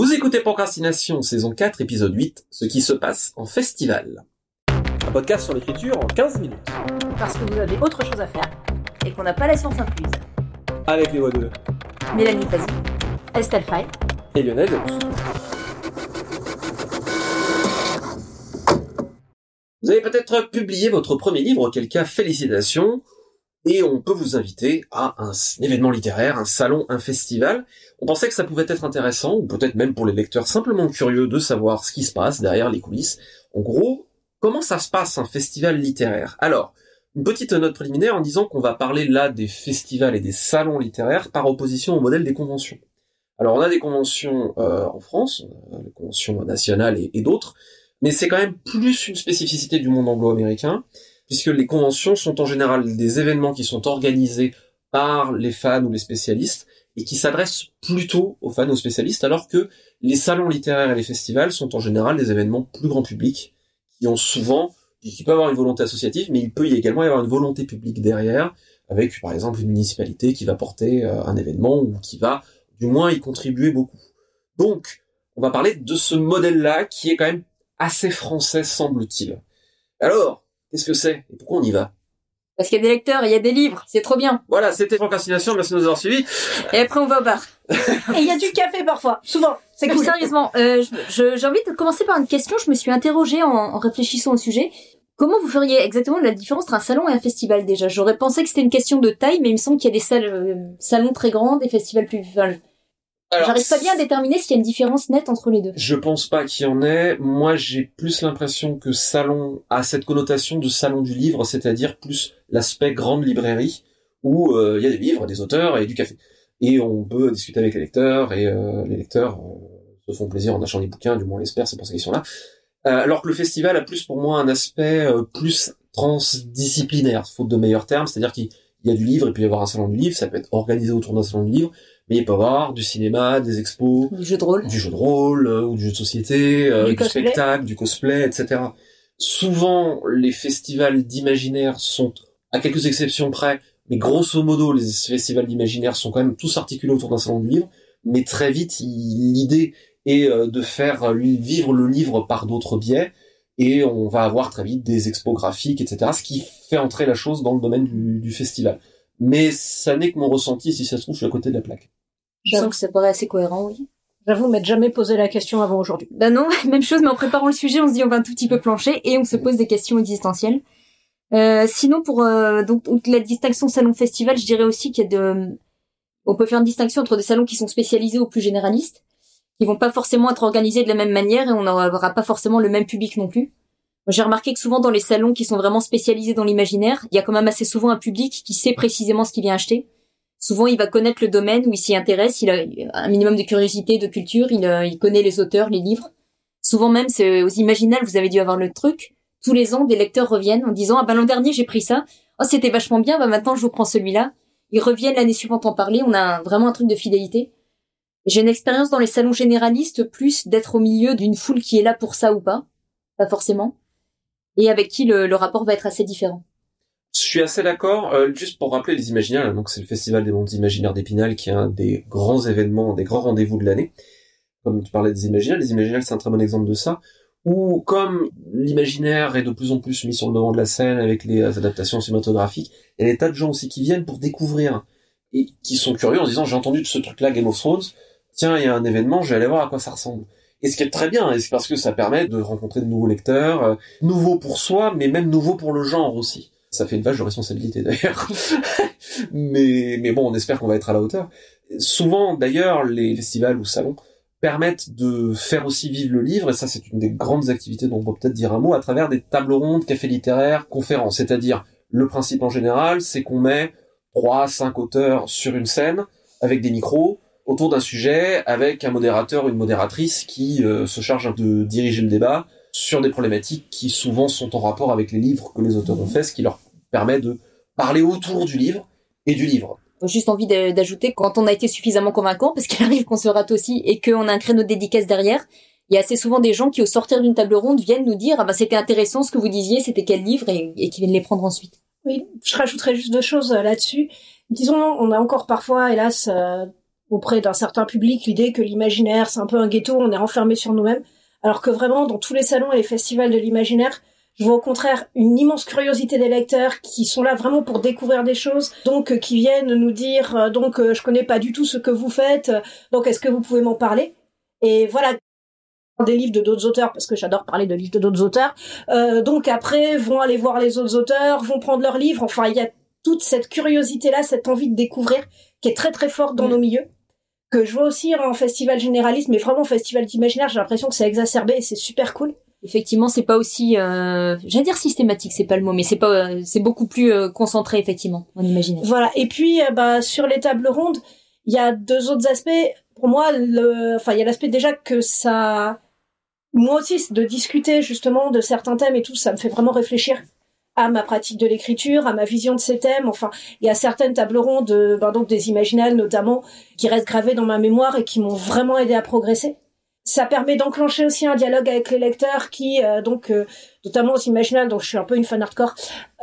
Vous écoutez Procrastination, saison 4, épisode 8, ce qui se passe en festival. Un podcast sur l'écriture en 15 minutes. Parce que vous avez autre chose à faire et qu'on n'a pas la science incluse. Avec les voix de Mélanie Fazi, Estelle Fay. et Lionel. Vous avez peut-être publié votre premier livre, auquel cas félicitations, et on peut vous inviter à un, événement littéraire, un salon, un festival. On pensait que ça pouvait être intéressant, ou peut-être même pour les lecteurs simplement curieux de savoir ce qui se passe derrière les coulisses. En gros, comment ça se passe un festival littéraire? Alors, une petite note préliminaire en disant qu'on va parler là des festivals et des salons littéraires par opposition au modèle des conventions. Alors on a des conventions euh, en France, les conventions nationales et d'autres, mais c'est quand même plus une spécificité du monde anglo-américain, puisque les conventions sont en général des événements qui sont organisés par les fans ou les spécialistes, et qui s'adressent plutôt aux fans ou aux spécialistes, alors que les salons littéraires et les festivals sont en général des événements plus grand public, qui ont souvent, qui peuvent avoir une volonté associative, mais il peut y également y avoir une volonté publique derrière, avec par exemple une municipalité qui va porter euh, un événement ou qui va du moins y contribuer beaucoup. Donc, on va parler de ce modèle-là qui est quand même assez français, semble-t-il. Alors, qu'est-ce que c'est? Et pourquoi on y va? Parce qu'il y a des lecteurs, il y a des livres, c'est trop bien. Voilà, c'était Procrastination, merci de nous avoir suivis. Et après on va au bar. Et il y a du café parfois, souvent. C'est cool. Sérieusement, euh, j'ai envie de commencer par une question. Je me suis interrogée en, en réfléchissant au sujet. Comment vous feriez exactement la différence entre un salon et un festival déjà? J'aurais pensé que c'était une question de taille, mais il me semble qu'il y a des salles, euh, salons très grands, des festivals plus... Enfin, J'arrive pas bien à déterminer s'il y a une différence nette entre les deux. Je pense pas qu'il y en ait. Moi, j'ai plus l'impression que salon a cette connotation de salon du livre, c'est-à-dire plus l'aspect grande librairie où euh, il y a des livres, des auteurs et du café. Et on peut discuter avec les lecteurs et euh, les lecteurs euh, se font plaisir en achetant des bouquins, du moins on l'espère, c'est pour ça qu'ils sont là. Alors que le festival a plus pour moi un aspect plus transdisciplinaire, faute de meilleurs termes, c'est-à-dire qu'il y a du livre et puis il y avoir un salon du livre, ça peut être organisé autour d'un salon du livre, mais il peut y avoir du cinéma, des expos, Du jeu de rôle. du jeu de rôle euh, ou du jeu de société, euh, Du spectacle, du cosplay, etc. Souvent, les festivals d'imaginaire sont, à quelques exceptions près, mais grosso modo, les festivals d'imaginaire sont quand même tous articulés autour d'un salon du livre. Mais très vite, l'idée est euh, de faire euh, vivre le livre par d'autres biais, et on va avoir très vite des expos graphiques, etc. Ce qui fait entrer la chose dans le domaine du, du festival. Mais ça n'est que mon ressenti, si ça se trouve, je suis à côté de la plaque. Je sens que ça paraît assez cohérent, oui. J'avoue m'être jamais posé la question avant aujourd'hui. Bah non, même chose, mais en préparant le sujet, on se dit on va un tout petit peu plancher et on se pose des questions existentielles. Euh, sinon, pour euh, donc la distinction salon-festival, je dirais aussi qu'il y a de, on peut faire une distinction entre des salons qui sont spécialisés ou plus généralistes, qui vont pas forcément être organisés de la même manière et on n'aura pas forcément le même public non plus. J'ai remarqué que souvent dans les salons qui sont vraiment spécialisés dans l'imaginaire, il y a quand même assez souvent un public qui sait précisément ce qu'il vient acheter. Souvent, il va connaître le domaine où il s'y intéresse, il a un minimum de curiosité, de culture, il, euh, il connaît les auteurs, les livres. Souvent même, c'est aux Imaginales, vous avez dû avoir le truc. Tous les ans, des lecteurs reviennent en disant, ah ben l'an dernier, j'ai pris ça. Oh, c'était vachement bien, bah maintenant, je vous prends celui-là. Ils reviennent l'année suivante en parler. On a vraiment un truc de fidélité. J'ai une expérience dans les salons généralistes, plus d'être au milieu d'une foule qui est là pour ça ou pas. Pas forcément. Et avec qui le rapport va être assez différent. Je suis assez d'accord. Euh, juste pour rappeler les Imaginaires, donc c'est le Festival des mondes imaginaires d'Épinal qui est un des grands événements, des grands rendez-vous de l'année. Comme tu parlais des Imaginaires, les Imaginaires c'est un très bon exemple de ça. Où comme l'imaginaire est de plus en plus mis sur le devant de la scène avec les adaptations cinématographiques, il y a des tas de gens aussi qui viennent pour découvrir et qui sont curieux en disant j'ai entendu de ce truc-là Game of Thrones, tiens il y a un événement, je vais aller voir à quoi ça ressemble. Et ce qui est très bien, c'est parce que ça permet de rencontrer de nouveaux lecteurs, euh, nouveaux pour soi, mais même nouveaux pour le genre aussi. Ça fait une vache de responsabilité d'ailleurs. mais, mais bon, on espère qu'on va être à la hauteur. Souvent, d'ailleurs, les festivals ou salons permettent de faire aussi vivre le livre, et ça c'est une des grandes activités dont on peut peut-être dire un mot, à travers des tables rondes, cafés littéraires, conférences. C'est-à-dire, le principe en général, c'est qu'on met trois, cinq auteurs sur une scène, avec des micros, autour d'un sujet, avec un modérateur ou une modératrice qui euh, se charge de diriger le débat sur des problématiques qui souvent sont en rapport avec les livres que les auteurs ont fait, ce qui leur permet de parler autour du livre et du livre. Juste envie d'ajouter quand on a été suffisamment convaincant, parce qu'il arrive qu'on se rate aussi et qu'on a un créneau de dédicace derrière. Il y a assez souvent des gens qui, au sortir d'une table ronde, viennent nous dire ah bah c'était intéressant ce que vous disiez, c'était quel livre et, et qui viennent les prendre ensuite. Oui, je rajouterais juste deux choses euh, là-dessus. Disons, on a encore parfois, hélas, euh, auprès d'un certain public l'idée que l'imaginaire c'est un peu un ghetto, on est enfermé sur nous-mêmes, alors que vraiment dans tous les salons et les festivals de l'imaginaire, je vois au contraire une immense curiosité des lecteurs qui sont là vraiment pour découvrir des choses, donc euh, qui viennent nous dire euh, donc euh, je connais pas du tout ce que vous faites, donc est-ce que vous pouvez m'en parler? Et voilà des livres de d'autres auteurs parce que j'adore parler de livres de d'autres auteurs. donc après vont aller voir les autres auteurs, vont prendre leurs livres. Enfin il y a toute cette curiosité là, cette envie de découvrir qui est très très forte dans mm. nos milieux que je vois aussi en festival généraliste, mais vraiment festival d'imaginaire, j'ai l'impression que c'est exacerbé et c'est super cool effectivement c'est pas aussi euh, j'allais dire systématique c'est pas le mot mais c'est pas euh, c'est beaucoup plus euh, concentré effectivement on imagine voilà. Et puis euh, bah sur les tables rondes il y a deux autres aspects. Pour moi le enfin il y a l'aspect déjà que ça moi aussi de discuter justement de certains thèmes et tout ça me fait vraiment réfléchir à ma pratique de l'écriture, à ma vision de ces thèmes. Enfin, il y a certaines tables rondes, ben donc des imaginales notamment, qui restent gravées dans ma mémoire et qui m'ont vraiment aidé à progresser ça permet d'enclencher aussi un dialogue avec les lecteurs qui, euh, donc, euh, notamment aux Imaginal, donc je suis un peu une fan hardcore,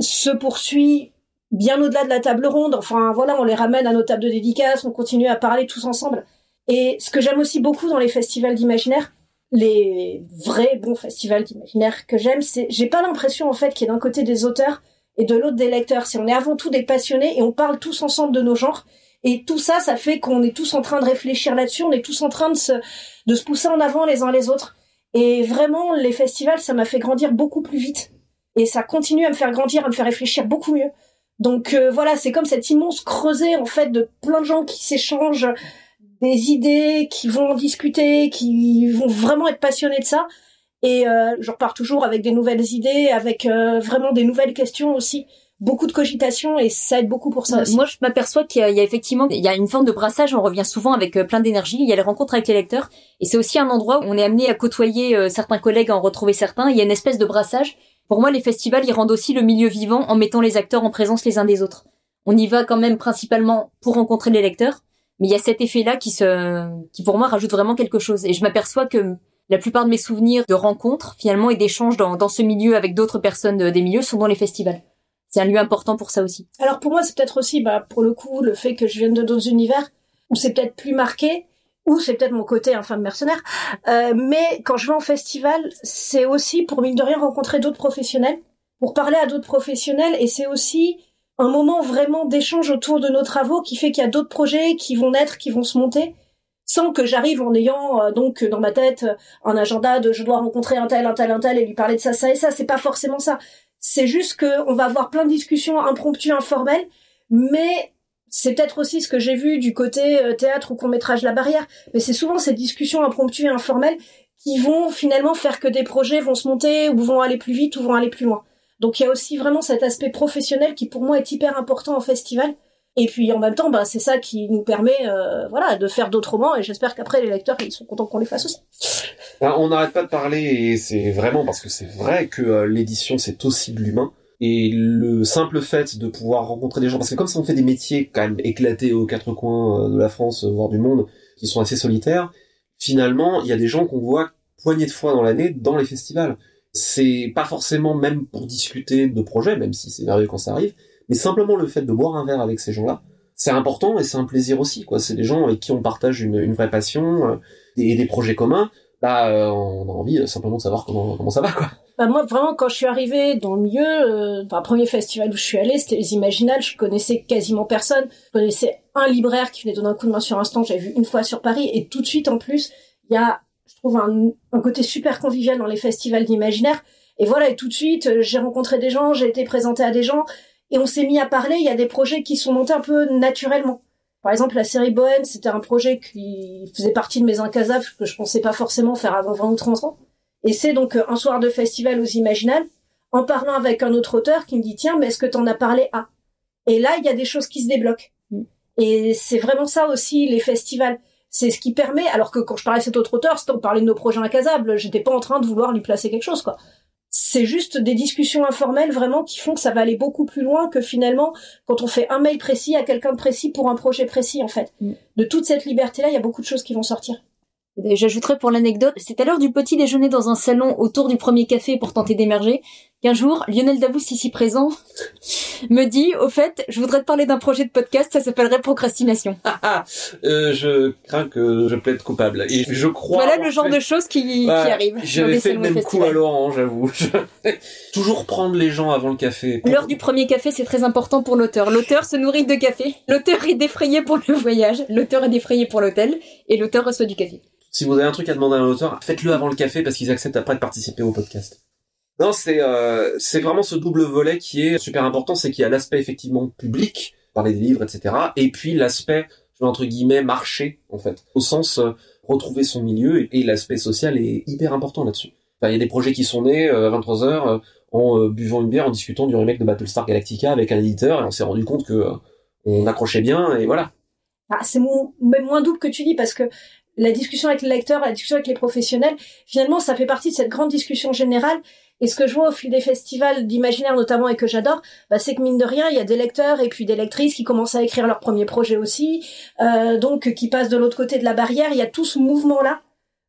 se poursuit bien au-delà de la table ronde. Enfin, voilà, on les ramène à nos tables de dédicaces, on continue à parler tous ensemble. Et ce que j'aime aussi beaucoup dans les festivals d'imaginaire, les vrais bons festivals d'imaginaire que j'aime, c'est, j'ai pas l'impression, en fait, qu'il y ait d'un côté des auteurs et de l'autre des lecteurs. C'est on est avant tout des passionnés et on parle tous ensemble de nos genres. Et tout ça, ça fait qu'on est tous en train de réfléchir là-dessus, on est tous en train de se, de se pousser en avant les uns les autres. Et vraiment, les festivals, ça m'a fait grandir beaucoup plus vite. Et ça continue à me faire grandir, à me faire réfléchir beaucoup mieux. Donc euh, voilà, c'est comme cet immense creuset en fait de plein de gens qui s'échangent des idées, qui vont en discuter, qui vont vraiment être passionnés de ça. Et euh, je repars toujours avec des nouvelles idées, avec euh, vraiment des nouvelles questions aussi beaucoup de cogitation et ça aide beaucoup pour ça aussi. Moi, je m'aperçois qu'il y, a effectivement il y a une forme de brassage. On revient souvent avec euh, plein d'énergie. Il y a les rencontres avec les lecteurs et c'est aussi un endroit où on est amené à côtoyer euh, certains collègues, à en retrouver certains. Il y a une espèce de brassage. Pour moi, les festivals, ils rendent aussi le milieu vivant en mettant les acteurs en présence les uns des autres. On y va quand même principalement pour rencontrer les lecteurs, mais il y a cet effet-là qui se, qui pour moi rajoute vraiment quelque chose. Et je m'aperçois que la plupart de mes souvenirs de rencontres, finalement, et d'échanges dans, dans ce milieu avec d'autres personnes euh, des milieux sont dans les festivals c'est un lieu important pour ça aussi. Alors pour moi, c'est peut-être aussi, bah, pour le coup, le fait que je vienne de d'autres univers où c'est peut-être plus marqué, ou c'est peut-être mon côté infâme mercenaire. Euh, mais quand je vais en festival, c'est aussi pour mine de rien rencontrer d'autres professionnels, pour parler à d'autres professionnels, et c'est aussi un moment vraiment d'échange autour de nos travaux qui fait qu'il y a d'autres projets qui vont naître, qui vont se monter, sans que j'arrive en ayant euh, donc dans ma tête un agenda de je dois rencontrer un tel, un tel, un tel et lui parler de ça, ça et ça. C'est pas forcément ça. C'est juste que on va avoir plein de discussions impromptues, informelles, mais c'est peut-être aussi ce que j'ai vu du côté euh, théâtre ou court métrage La Barrière, mais c'est souvent ces discussions impromptues et informelles qui vont finalement faire que des projets vont se monter ou vont aller plus vite ou vont aller plus loin. Donc il y a aussi vraiment cet aspect professionnel qui pour moi est hyper important en festival et puis en même temps, bah, c'est ça qui nous permet euh, voilà, de faire d'autres romans et j'espère qu'après les lecteurs ils sont contents qu'on les fasse aussi. Ben, on n'arrête pas de parler et c'est vraiment parce que c'est vrai que euh, l'édition c'est aussi de l'humain. Et le simple fait de pouvoir rencontrer des gens, parce que comme ça on fait des métiers quand même éclatés aux quatre coins euh, de la France, voire du monde, qui sont assez solitaires, finalement il y a des gens qu'on voit poignées de fois dans l'année dans les festivals. C'est pas forcément même pour discuter de projets, même si c'est merveilleux quand ça arrive, mais simplement le fait de boire un verre avec ces gens-là, c'est important et c'est un plaisir aussi, quoi. C'est des gens avec qui on partage une, vraie passion euh, et des projets communs. Bah, euh, on a envie euh, simplement de savoir comment, ça va, quoi. Bah moi, vraiment, quand je suis arrivée dans le milieu, euh, enfin, premier festival où je suis allée, c'était les Imaginales. Je connaissais quasiment personne. Je connaissais un libraire qui venait donner un coup de main sur un stand. J'avais vu une fois sur Paris. Et tout de suite, en plus, il y a, je trouve, un, un côté super convivial dans les festivals d'imaginaire. Et voilà, et tout de suite, j'ai rencontré des gens, j'ai été présentée à des gens et on s'est mis à parler. Il y a des projets qui sont montés un peu naturellement. Par exemple, la série Bohème, c'était un projet qui faisait partie de mes incasables que je pensais pas forcément faire avant 20 ou 30 ans. Et c'est donc euh, un soir de festival aux Imaginales, en parlant avec un autre auteur qui me dit tiens, mais est-ce que t'en as parlé à? Et là, il y a des choses qui se débloquent. Mm. Et c'est vraiment ça aussi les festivals. C'est ce qui permet, alors que quand je parlais à cet autre auteur, c'était on parlait de nos projets incasables, j'étais pas en train de vouloir lui placer quelque chose, quoi c'est juste des discussions informelles vraiment qui font que ça va aller beaucoup plus loin que finalement quand on fait un mail précis à quelqu'un de précis pour un projet précis en fait. Mm. De toute cette liberté-là, il y a beaucoup de choses qui vont sortir. J'ajouterais pour l'anecdote, c'est à l'heure du petit déjeuner dans un salon autour du premier café pour tenter d'émerger qu'un jour, Lionel Davous, ici présent, me dit, au fait, je voudrais te parler d'un projet de podcast, ça s'appellerait Procrastination. Ah, ah, euh, je crains que je plaide coupable. Et je crois. Voilà le genre de choses qui, qui arrivent. J'avais fait le même coup à Laurent, j'avoue. Toujours prendre les gens avant le café. L'heure du premier café, c'est très important pour l'auteur. L'auteur se nourrit de café. L'auteur est défrayé pour le voyage. L'auteur est défrayé pour l'hôtel. Et l'auteur reçoit du café. Si vous avez un truc à demander à un auteur, faites-le avant le café parce qu'ils acceptent après de participer au podcast. Non, c'est euh, c'est vraiment ce double volet qui est super important, c'est qu'il y a l'aspect effectivement public, parler des livres, etc. Et puis l'aspect je mets entre guillemets marché en fait, au sens euh, retrouver son milieu et, l'aspect social est hyper important là-dessus. Enfin, il y a des projets qui sont nés euh, à 23 heures euh, en euh, buvant une bière, en discutant du remake de Battlestar Galactica avec un éditeur et on s'est rendu compte que on accrochait bien et voilà. Ah, c'est même moins double que tu dis parce que la discussion avec les lecteurs, la discussion avec les professionnels, finalement, ça fait partie de cette grande discussion générale. Et ce que je vois au fil des festivals d'imaginaire notamment et que j'adore, bah, c'est que mine de rien, il y a des lecteurs et puis des lectrices qui commencent à écrire leur premier projet aussi, euh, donc qui passent de l'autre côté de la barrière. Il y a tout ce mouvement-là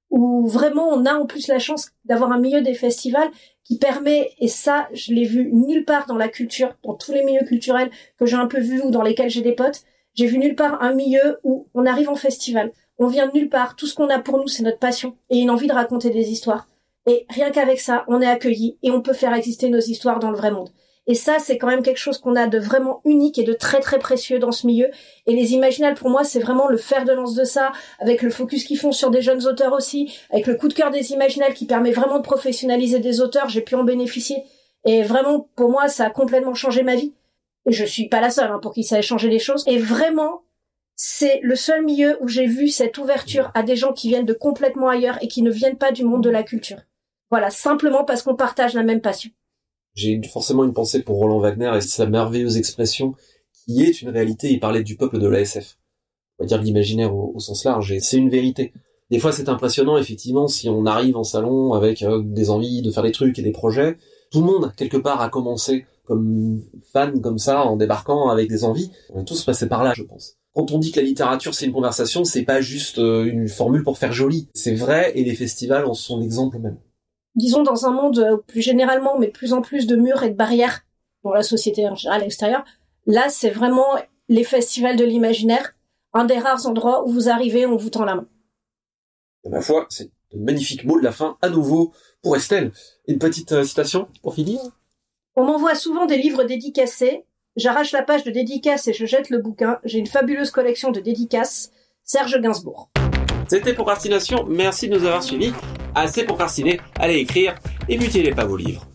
où vraiment on a en plus la chance d'avoir un milieu des festivals qui permet, et ça, je l'ai vu nulle part dans la culture, dans tous les milieux culturels que j'ai un peu vus ou dans lesquels j'ai des potes, j'ai vu nulle part un milieu où on arrive en festival, on vient de nulle part, tout ce qu'on a pour nous, c'est notre passion et une envie de raconter des histoires. Et rien qu'avec ça, on est accueilli et on peut faire exister nos histoires dans le vrai monde. Et ça, c'est quand même quelque chose qu'on a de vraiment unique et de très très précieux dans ce milieu. Et les Imaginales, pour moi, c'est vraiment le fer de lance de ça, avec le focus qu'ils font sur des jeunes auteurs aussi, avec le coup de cœur des Imaginales qui permet vraiment de professionnaliser des auteurs, j'ai pu en bénéficier. Et vraiment, pour moi, ça a complètement changé ma vie. Et je suis pas la seule hein, pour qui ça ait changé les choses. Et vraiment, c'est le seul milieu où j'ai vu cette ouverture à des gens qui viennent de complètement ailleurs et qui ne viennent pas du monde de la culture. Voilà, simplement parce qu'on partage la même passion. J'ai forcément une pensée pour Roland Wagner et sa merveilleuse expression qui est une réalité. Il parlait du peuple de l'ASF. On va dire l'imaginaire au, sens large. Et c'est une vérité. Des fois, c'est impressionnant, effectivement, si on arrive en salon avec euh, des envies de faire des trucs et des projets. Tout le monde, quelque part, a commencé comme fan, comme ça, en débarquant avec des envies. On est tous passés par là, je pense. Quand on dit que la littérature, c'est une conversation, c'est pas juste euh, une formule pour faire joli. C'est vrai, et les festivals en sont l'exemple même. Disons dans un monde euh, plus généralement, mais de plus en plus de murs et de barrières dans la société en général extérieure, là c'est vraiment les festivals de l'imaginaire, un des rares endroits où vous arrivez, on vous tend la main. Et ma foi, c'est de magnifiques mots de la fin à nouveau pour Estelle. Une petite euh, citation pour finir On m'envoie souvent des livres dédicacés, j'arrache la page de dédicace et je jette le bouquin, j'ai une fabuleuse collection de dédicaces, Serge Gainsbourg. C'était Procrastination, merci de nous avoir suivis. Assez procrastiné, allez écrire et mutilez pas vos livres.